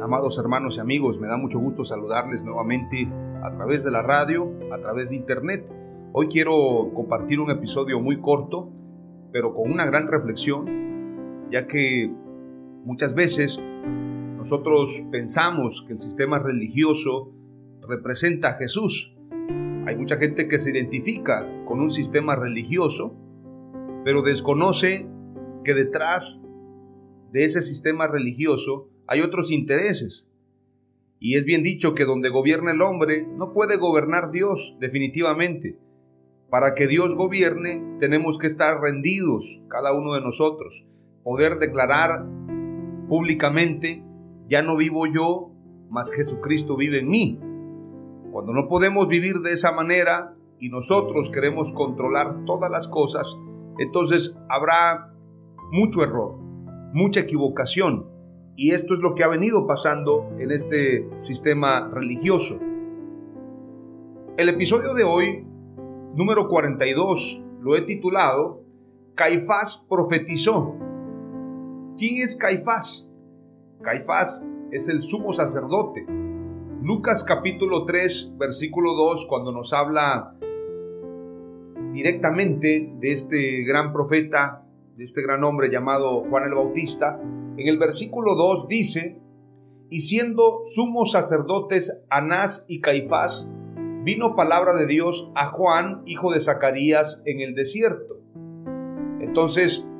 Amados hermanos y amigos. Me da mucho gusto saludarles nuevamente a través de la radio, a través de internet. Hoy quiero compartir un episodio muy corto, pero con una gran reflexión, ya que muchas veces nosotros pensamos que el sistema religioso representa a Jesús. Hay mucha gente que se identifica con un sistema religioso, pero desconoce que detrás de ese sistema religioso hay otros intereses. Y es bien dicho que donde gobierna el hombre no puede gobernar Dios definitivamente. Para que Dios gobierne tenemos que estar rendidos cada uno de nosotros, poder declarar públicamente, ya no vivo yo, mas Jesucristo vive en mí. Cuando no podemos vivir de esa manera y nosotros queremos controlar todas las cosas, entonces habrá mucho error, mucha equivocación y esto es lo que ha venido pasando en este sistema religioso. El episodio de hoy, número 42, lo he titulado Caifás profetizó. ¿Quién es Caifás? Caifás es el sumo sacerdote. Lucas capítulo 3, versículo 2, cuando nos habla directamente de este gran profeta, de este gran hombre llamado Juan el Bautista, en el versículo 2 dice, y siendo sumos sacerdotes Anás y Caifás, vino palabra de Dios a Juan, hijo de Zacarías, en el desierto. Entonces,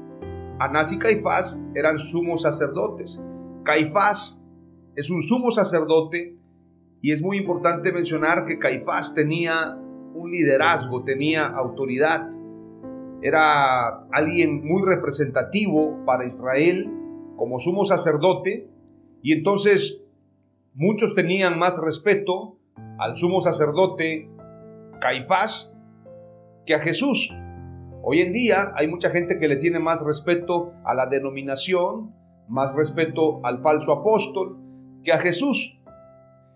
Anás y Caifás eran sumos sacerdotes. Caifás es un sumo sacerdote y es muy importante mencionar que Caifás tenía un liderazgo, tenía autoridad. Era alguien muy representativo para Israel como sumo sacerdote y entonces muchos tenían más respeto al sumo sacerdote Caifás que a Jesús. Hoy en día hay mucha gente que le tiene más respeto a la denominación, más respeto al falso apóstol que a Jesús.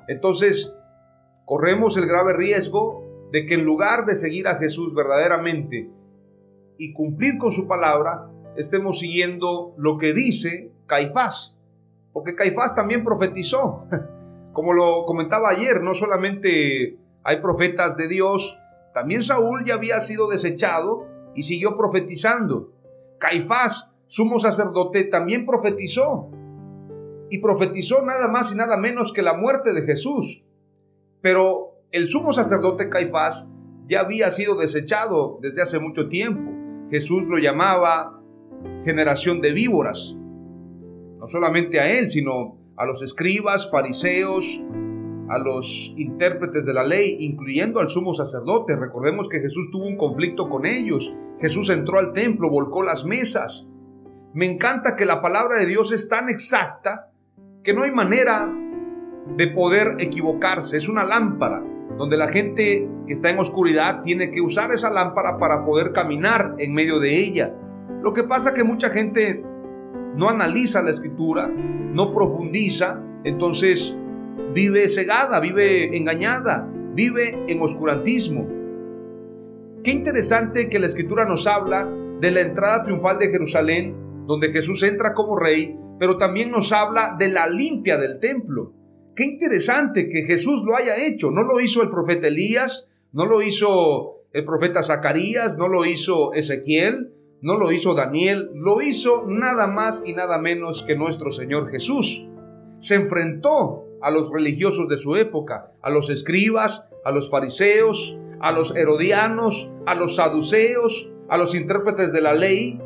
Entonces, corremos el grave riesgo de que en lugar de seguir a Jesús verdaderamente y cumplir con su palabra, estemos siguiendo lo que dice Caifás, porque Caifás también profetizó. Como lo comentaba ayer, no solamente hay profetas de Dios, también Saúl ya había sido desechado y siguió profetizando. Caifás, sumo sacerdote, también profetizó. Y profetizó nada más y nada menos que la muerte de Jesús. Pero el sumo sacerdote Caifás ya había sido desechado desde hace mucho tiempo. Jesús lo llamaba generación de víboras no solamente a él, sino a los escribas, fariseos, a los intérpretes de la ley, incluyendo al sumo sacerdote. Recordemos que Jesús tuvo un conflicto con ellos. Jesús entró al templo, volcó las mesas. Me encanta que la palabra de Dios es tan exacta que no hay manera de poder equivocarse. Es una lámpara donde la gente que está en oscuridad tiene que usar esa lámpara para poder caminar en medio de ella. Lo que pasa que mucha gente no analiza la escritura, no profundiza, entonces vive cegada, vive engañada, vive en oscurantismo. Qué interesante que la escritura nos habla de la entrada triunfal de Jerusalén, donde Jesús entra como rey pero también nos habla de la limpia del templo. Qué interesante que Jesús lo haya hecho. No lo hizo el profeta Elías, no lo hizo el profeta Zacarías, no lo hizo Ezequiel, no lo hizo Daniel, lo hizo nada más y nada menos que nuestro Señor Jesús. Se enfrentó a los religiosos de su época, a los escribas, a los fariseos, a los herodianos, a los saduceos, a los intérpretes de la ley.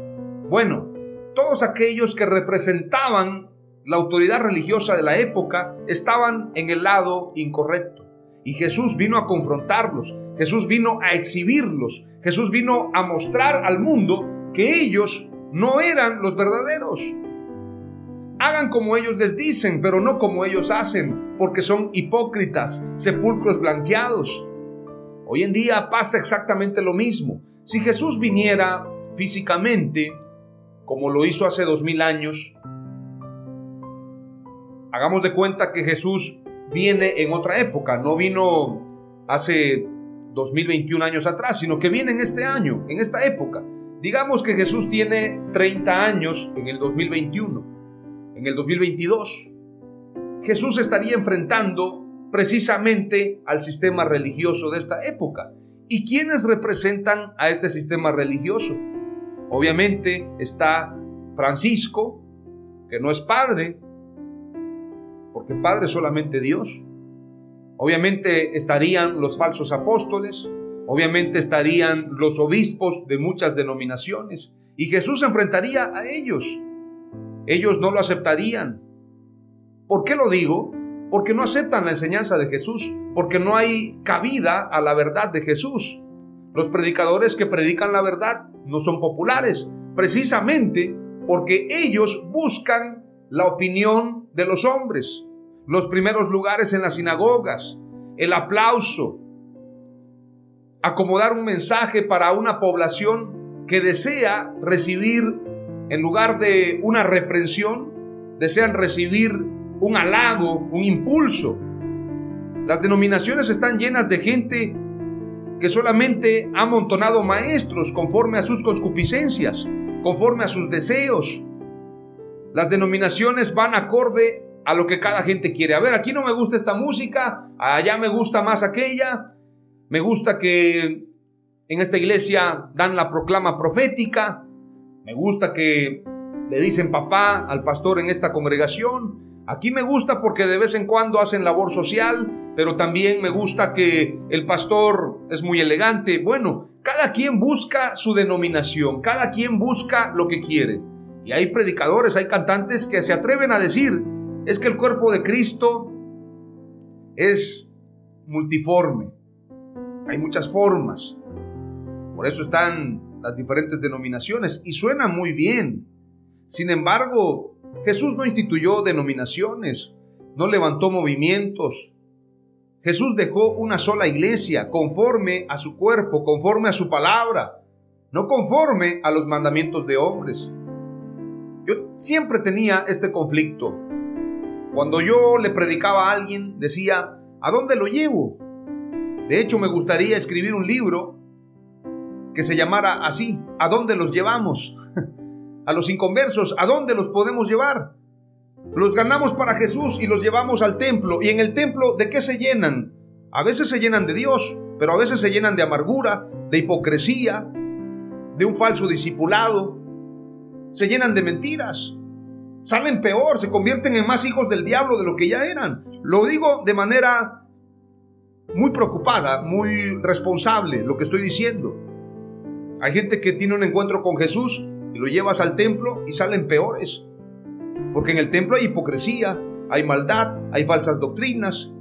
Bueno, todos aquellos que representaban la autoridad religiosa de la época estaban en el lado incorrecto. Y Jesús vino a confrontarlos, Jesús vino a exhibirlos, Jesús vino a mostrar al mundo que ellos no eran los verdaderos. Hagan como ellos les dicen, pero no como ellos hacen, porque son hipócritas, sepulcros blanqueados. Hoy en día pasa exactamente lo mismo. Si Jesús viniera físicamente, como lo hizo hace dos mil años, hagamos de cuenta que Jesús viene en otra época, no vino hace 2021 años atrás, sino que viene en este año, en esta época. Digamos que Jesús tiene 30 años en el 2021, en el 2022. Jesús estaría enfrentando precisamente al sistema religioso de esta época. ¿Y quiénes representan a este sistema religioso? Obviamente está Francisco, que no es padre, porque padre es solamente Dios. Obviamente estarían los falsos apóstoles, obviamente estarían los obispos de muchas denominaciones, y Jesús se enfrentaría a ellos. Ellos no lo aceptarían. ¿Por qué lo digo? Porque no aceptan la enseñanza de Jesús, porque no hay cabida a la verdad de Jesús. Los predicadores que predican la verdad no son populares, precisamente porque ellos buscan la opinión de los hombres, los primeros lugares en las sinagogas, el aplauso, acomodar un mensaje para una población que desea recibir, en lugar de una reprensión, desean recibir un halago, un impulso. Las denominaciones están llenas de gente que solamente ha amontonado maestros conforme a sus concupiscencias, conforme a sus deseos. Las denominaciones van acorde a lo que cada gente quiere. A ver, aquí no me gusta esta música, allá me gusta más aquella. Me gusta que en esta iglesia dan la proclama profética. Me gusta que le dicen papá al pastor en esta congregación. Aquí me gusta porque de vez en cuando hacen labor social, pero también me gusta que el pastor es muy elegante. Bueno, cada quien busca su denominación, cada quien busca lo que quiere. Y hay predicadores, hay cantantes que se atreven a decir, es que el cuerpo de Cristo es multiforme, hay muchas formas. Por eso están las diferentes denominaciones y suena muy bien. Sin embargo, Jesús no instituyó denominaciones, no levantó movimientos. Jesús dejó una sola iglesia conforme a su cuerpo, conforme a su palabra, no conforme a los mandamientos de hombres. Yo siempre tenía este conflicto. Cuando yo le predicaba a alguien, decía, ¿a dónde lo llevo? De hecho, me gustaría escribir un libro que se llamara así, ¿a dónde los llevamos? a los inconversos, ¿a dónde los podemos llevar? Los ganamos para Jesús y los llevamos al templo. ¿Y en el templo de qué se llenan? A veces se llenan de Dios, pero a veces se llenan de amargura, de hipocresía, de un falso discipulado. Se llenan de mentiras. Salen peor, se convierten en más hijos del diablo de lo que ya eran. Lo digo de manera muy preocupada, muy responsable lo que estoy diciendo. Hay gente que tiene un encuentro con Jesús y lo llevas al templo y salen peores. Porque en el templo hay hipocresía, hay maldad, hay falsas doctrinas.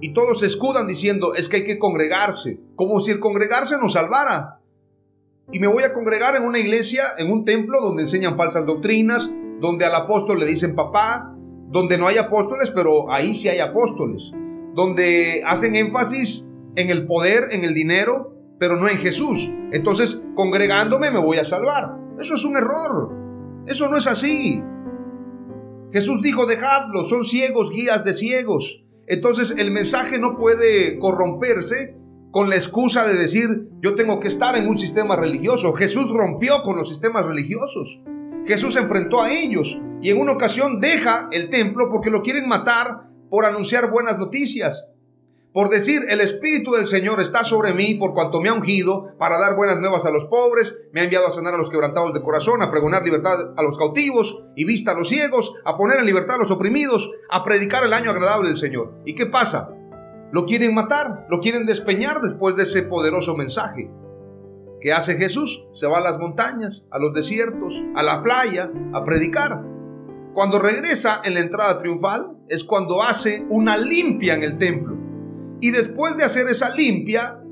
Y todos se escudan diciendo, es que hay que congregarse, como si el congregarse nos salvara. Y me voy a congregar en una iglesia, en un templo donde enseñan falsas doctrinas, donde al apóstol le dicen papá, donde no hay apóstoles, pero ahí sí hay apóstoles, donde hacen énfasis en el poder, en el dinero, pero no en Jesús. Entonces, congregándome me voy a salvar. Eso es un error. Eso no es así. Jesús dijo, dejadlo, son ciegos, guías de ciegos. Entonces el mensaje no puede corromperse con la excusa de decir, yo tengo que estar en un sistema religioso. Jesús rompió con los sistemas religiosos. Jesús se enfrentó a ellos y en una ocasión deja el templo porque lo quieren matar por anunciar buenas noticias. Por decir, el Espíritu del Señor está sobre mí por cuanto me ha ungido para dar buenas nuevas a los pobres, me ha enviado a sanar a los quebrantados de corazón, a pregonar libertad a los cautivos y vista a los ciegos, a poner en libertad a los oprimidos, a predicar el año agradable del Señor. ¿Y qué pasa? Lo quieren matar, lo quieren despeñar después de ese poderoso mensaje. ¿Qué hace Jesús? Se va a las montañas, a los desiertos, a la playa, a predicar. Cuando regresa en la entrada triunfal es cuando hace una limpia en el templo y después de hacer esa limpia,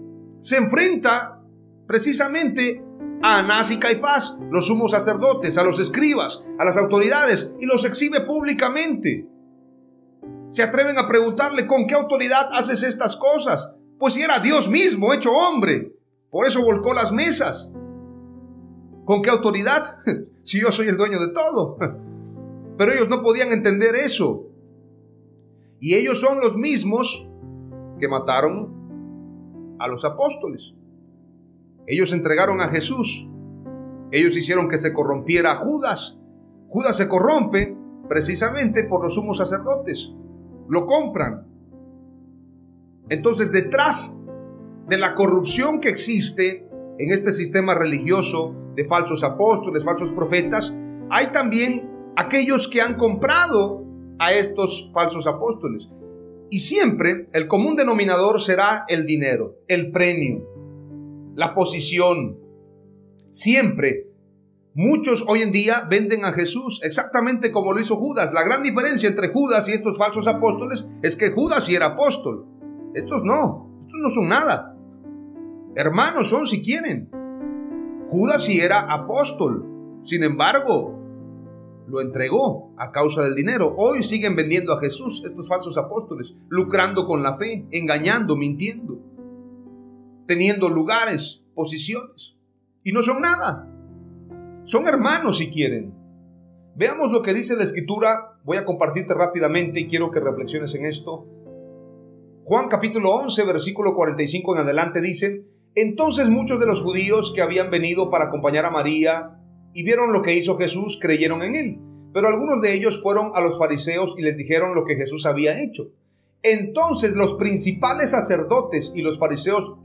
se enfrenta precisamente a Anás y Caifás, los sumos sacerdotes, a los escribas, a las autoridades, y los exhibe públicamente. Se atreven a preguntarle, ¿con qué autoridad haces estas cosas? Pues si era Dios mismo, hecho hombre. Por eso volcó las mesas. ¿Con qué autoridad? si yo soy el dueño de todo. Pero ellos no podían entender eso. Y ellos son los mismos que mataron a los apóstoles. Ellos entregaron a Jesús. Ellos hicieron que se corrompiera Judas. Judas se corrompe precisamente por los sumos sacerdotes. Lo compran. Entonces, detrás de la corrupción que existe en este sistema religioso de falsos apóstoles, falsos profetas, hay también aquellos que han comprado a estos falsos apóstoles. Y siempre el común denominador será el dinero, el premio, la posición. Siempre. Muchos hoy en día venden a Jesús exactamente como lo hizo Judas. La gran diferencia entre Judas y estos falsos apóstoles es que Judas sí era apóstol. Estos no. Estos no son nada. Hermanos son si quieren. Judas sí era apóstol. Sin embargo, lo entregó a causa del dinero. Hoy siguen vendiendo a Jesús estos falsos apóstoles, lucrando con la fe, engañando, mintiendo, teniendo lugares, posiciones. Y no son nada. Son hermanos si quieren. Veamos lo que dice la escritura. Voy a compartirte rápidamente y quiero que reflexiones en esto. Juan capítulo 11, versículo 45 en adelante dice, entonces muchos de los judíos que habían venido para acompañar a María y vieron lo que hizo Jesús, creyeron en él. Pero algunos de ellos fueron a los fariseos y les dijeron lo que Jesús había hecho. Entonces los principales sacerdotes y los fariseos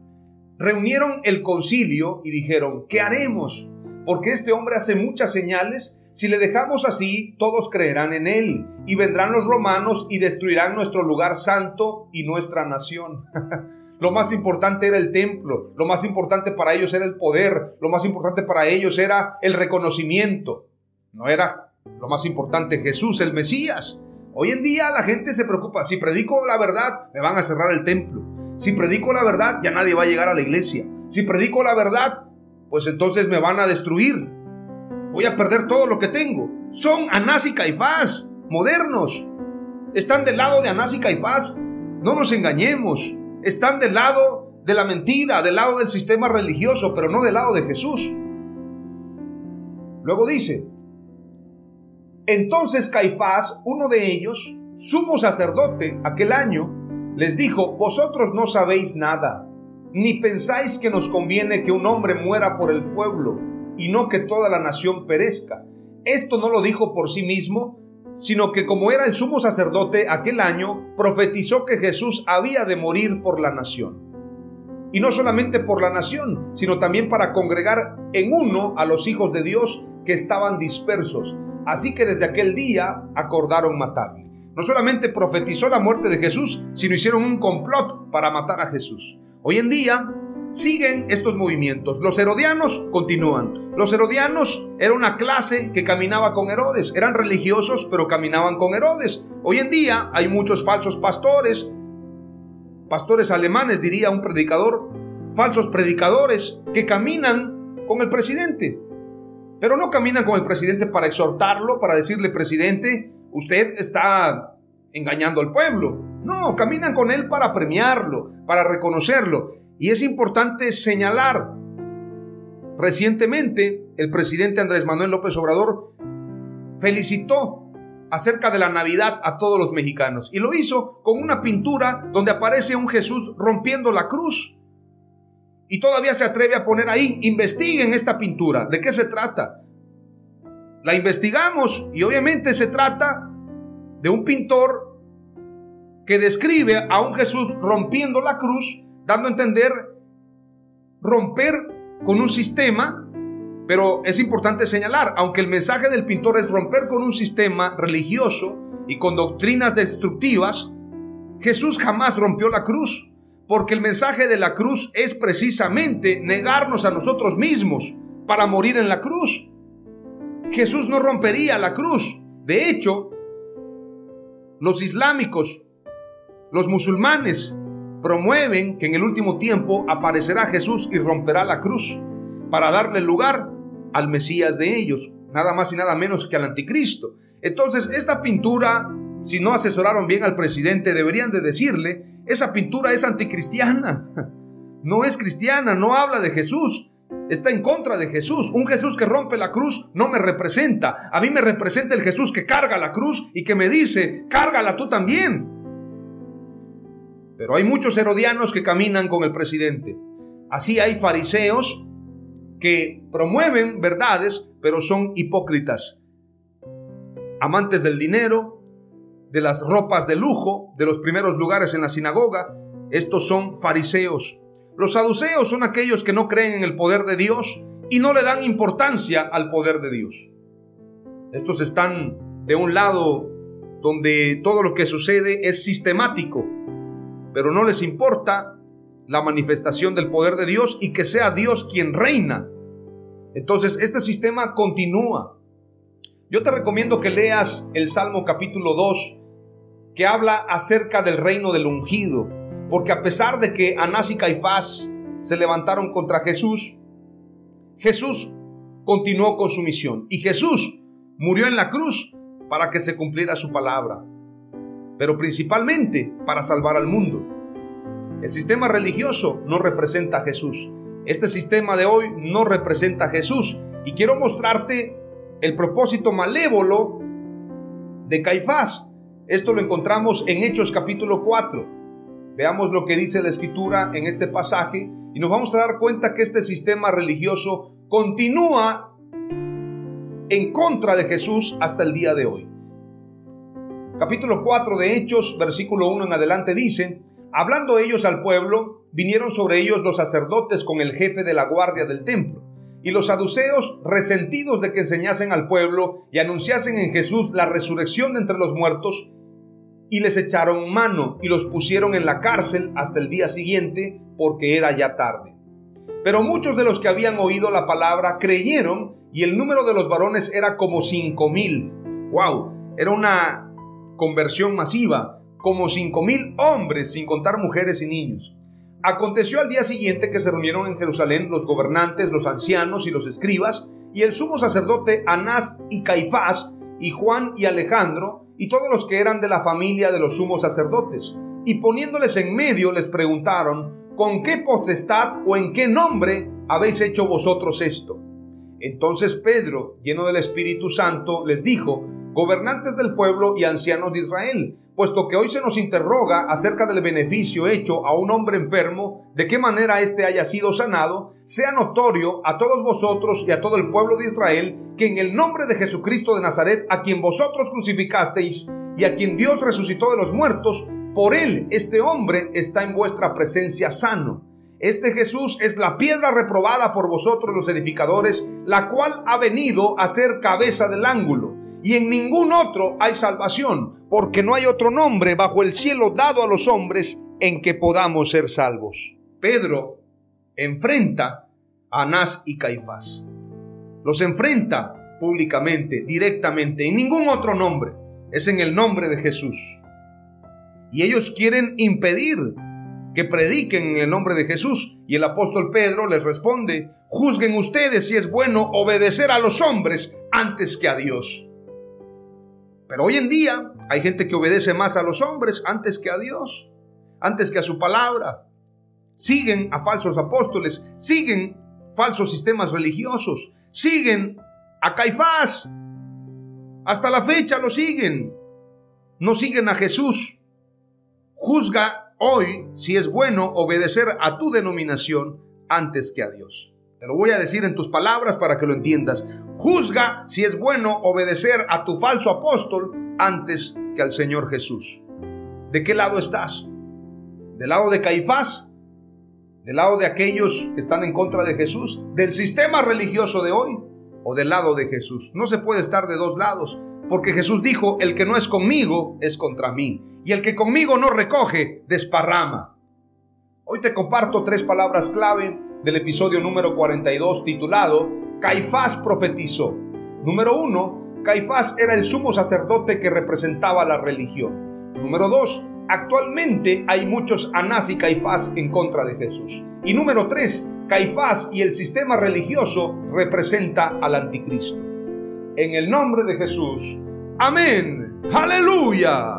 reunieron el concilio y dijeron, ¿qué haremos? Porque este hombre hace muchas señales. Si le dejamos así, todos creerán en él. Y vendrán los romanos y destruirán nuestro lugar santo y nuestra nación. Lo más importante era el templo, lo más importante para ellos era el poder, lo más importante para ellos era el reconocimiento. No era lo más importante Jesús, el Mesías. Hoy en día la gente se preocupa, si predico la verdad, me van a cerrar el templo. Si predico la verdad, ya nadie va a llegar a la iglesia. Si predico la verdad, pues entonces me van a destruir. Voy a perder todo lo que tengo. Son Anás y Caifás, modernos. Están del lado de Anás y Caifás. No nos engañemos. Están del lado de la mentira, del lado del sistema religioso, pero no del lado de Jesús. Luego dice, entonces Caifás, uno de ellos, sumo sacerdote aquel año, les dijo, vosotros no sabéis nada, ni pensáis que nos conviene que un hombre muera por el pueblo y no que toda la nación perezca. Esto no lo dijo por sí mismo, sino que como era el sumo sacerdote aquel año, profetizó que Jesús había de morir por la nación. Y no solamente por la nación, sino también para congregar en uno a los hijos de Dios que estaban dispersos. Así que desde aquel día acordaron matarle. No solamente profetizó la muerte de Jesús, sino hicieron un complot para matar a Jesús. Hoy en día siguen estos movimientos. Los herodianos continúan. Los herodianos era una clase que caminaba con Herodes. Eran religiosos, pero caminaban con Herodes. Hoy en día hay muchos falsos pastores, pastores alemanes, diría un predicador, falsos predicadores que caminan con el presidente. Pero no caminan con el presidente para exhortarlo, para decirle, presidente, usted está engañando al pueblo. No, caminan con él para premiarlo, para reconocerlo. Y es importante señalar, recientemente el presidente Andrés Manuel López Obrador felicitó acerca de la Navidad a todos los mexicanos y lo hizo con una pintura donde aparece un Jesús rompiendo la cruz. Y todavía se atreve a poner ahí, investiguen esta pintura, ¿de qué se trata? la investigamos y obviamente se trata de un pintor que describe a un Jesús rompiendo la cruz, dando a entender romper con un sistema, pero es importante señalar, aunque el mensaje del pintor es romper con un sistema religioso y con doctrinas destructivas, Jesús jamás rompió la cruz, porque el mensaje de la cruz es precisamente negarnos a nosotros mismos para morir en la cruz. Jesús no rompería la cruz. De hecho, los islámicos, los musulmanes, promueven que en el último tiempo aparecerá Jesús y romperá la cruz para darle lugar al Mesías de ellos, nada más y nada menos que al anticristo. Entonces, esta pintura, si no asesoraron bien al presidente, deberían de decirle, esa pintura es anticristiana, no es cristiana, no habla de Jesús, está en contra de Jesús. Un Jesús que rompe la cruz no me representa. A mí me representa el Jesús que carga la cruz y que me dice, cárgala tú también. Pero hay muchos herodianos que caminan con el presidente. Así hay fariseos que promueven verdades, pero son hipócritas. Amantes del dinero, de las ropas de lujo, de los primeros lugares en la sinagoga, estos son fariseos. Los saduceos son aquellos que no creen en el poder de Dios y no le dan importancia al poder de Dios. Estos están de un lado donde todo lo que sucede es sistemático, pero no les importa la manifestación del poder de Dios y que sea Dios quien reina. Entonces, este sistema continúa. Yo te recomiendo que leas el Salmo capítulo 2, que habla acerca del reino del ungido. Porque a pesar de que Anás y Caifás se levantaron contra Jesús, Jesús continuó con su misión. Y Jesús murió en la cruz para que se cumpliera su palabra. Pero principalmente para salvar al mundo. El sistema religioso no representa a Jesús. Este sistema de hoy no representa a Jesús. Y quiero mostrarte el propósito malévolo de Caifás. Esto lo encontramos en Hechos capítulo 4. Veamos lo que dice la escritura en este pasaje y nos vamos a dar cuenta que este sistema religioso continúa en contra de Jesús hasta el día de hoy. Capítulo 4 de Hechos, versículo 1 en adelante dice, hablando ellos al pueblo, vinieron sobre ellos los sacerdotes con el jefe de la guardia del templo. Y los saduceos, resentidos de que enseñasen al pueblo y anunciasen en Jesús la resurrección de entre los muertos, y les echaron mano y los pusieron en la cárcel hasta el día siguiente porque era ya tarde. Pero muchos de los que habían oído la palabra creyeron y el número de los varones era como cinco mil. ¡Wow! Era una conversión masiva, como cinco mil hombres sin contar mujeres y niños. Aconteció al día siguiente que se reunieron en Jerusalén los gobernantes, los ancianos y los escribas, y el sumo sacerdote Anás y Caifás, y Juan y Alejandro, y todos los que eran de la familia de los sumos sacerdotes. Y poniéndoles en medio les preguntaron, ¿con qué potestad o en qué nombre habéis hecho vosotros esto? Entonces Pedro, lleno del Espíritu Santo, les dijo, gobernantes del pueblo y ancianos de Israel, puesto que hoy se nos interroga acerca del beneficio hecho a un hombre enfermo, de qué manera éste haya sido sanado, sea notorio a todos vosotros y a todo el pueblo de Israel que en el nombre de Jesucristo de Nazaret, a quien vosotros crucificasteis y a quien Dios resucitó de los muertos, por él este hombre está en vuestra presencia sano. Este Jesús es la piedra reprobada por vosotros los edificadores, la cual ha venido a ser cabeza del ángulo y en ningún otro hay salvación, porque no hay otro nombre bajo el cielo dado a los hombres en que podamos ser salvos. Pedro enfrenta a Anás y Caifás. Los enfrenta públicamente, directamente, en ningún otro nombre. Es en el nombre de Jesús. Y ellos quieren impedir que prediquen en el nombre de Jesús. Y el apóstol Pedro les responde, juzguen ustedes si es bueno obedecer a los hombres antes que a Dios. Pero hoy en día hay gente que obedece más a los hombres antes que a Dios, antes que a su palabra. Siguen a falsos apóstoles, siguen falsos sistemas religiosos, siguen a Caifás. Hasta la fecha lo siguen. No siguen a Jesús. Juzga hoy si es bueno obedecer a tu denominación antes que a Dios. Te lo voy a decir en tus palabras para que lo entiendas. Juzga si es bueno obedecer a tu falso apóstol antes que al Señor Jesús. ¿De qué lado estás? ¿Del lado de Caifás? ¿Del lado de aquellos que están en contra de Jesús? ¿Del sistema religioso de hoy? ¿O del lado de Jesús? No se puede estar de dos lados, porque Jesús dijo, el que no es conmigo es contra mí, y el que conmigo no recoge, desparrama. Hoy te comparto tres palabras clave del episodio número 42 titulado Caifás profetizó. Número uno, Caifás era el sumo sacerdote que representaba la religión. Número dos, actualmente hay muchos Anás y Caifás en contra de Jesús. Y número tres, Caifás y el sistema religioso representa al anticristo. En el nombre de Jesús. Amén. Aleluya.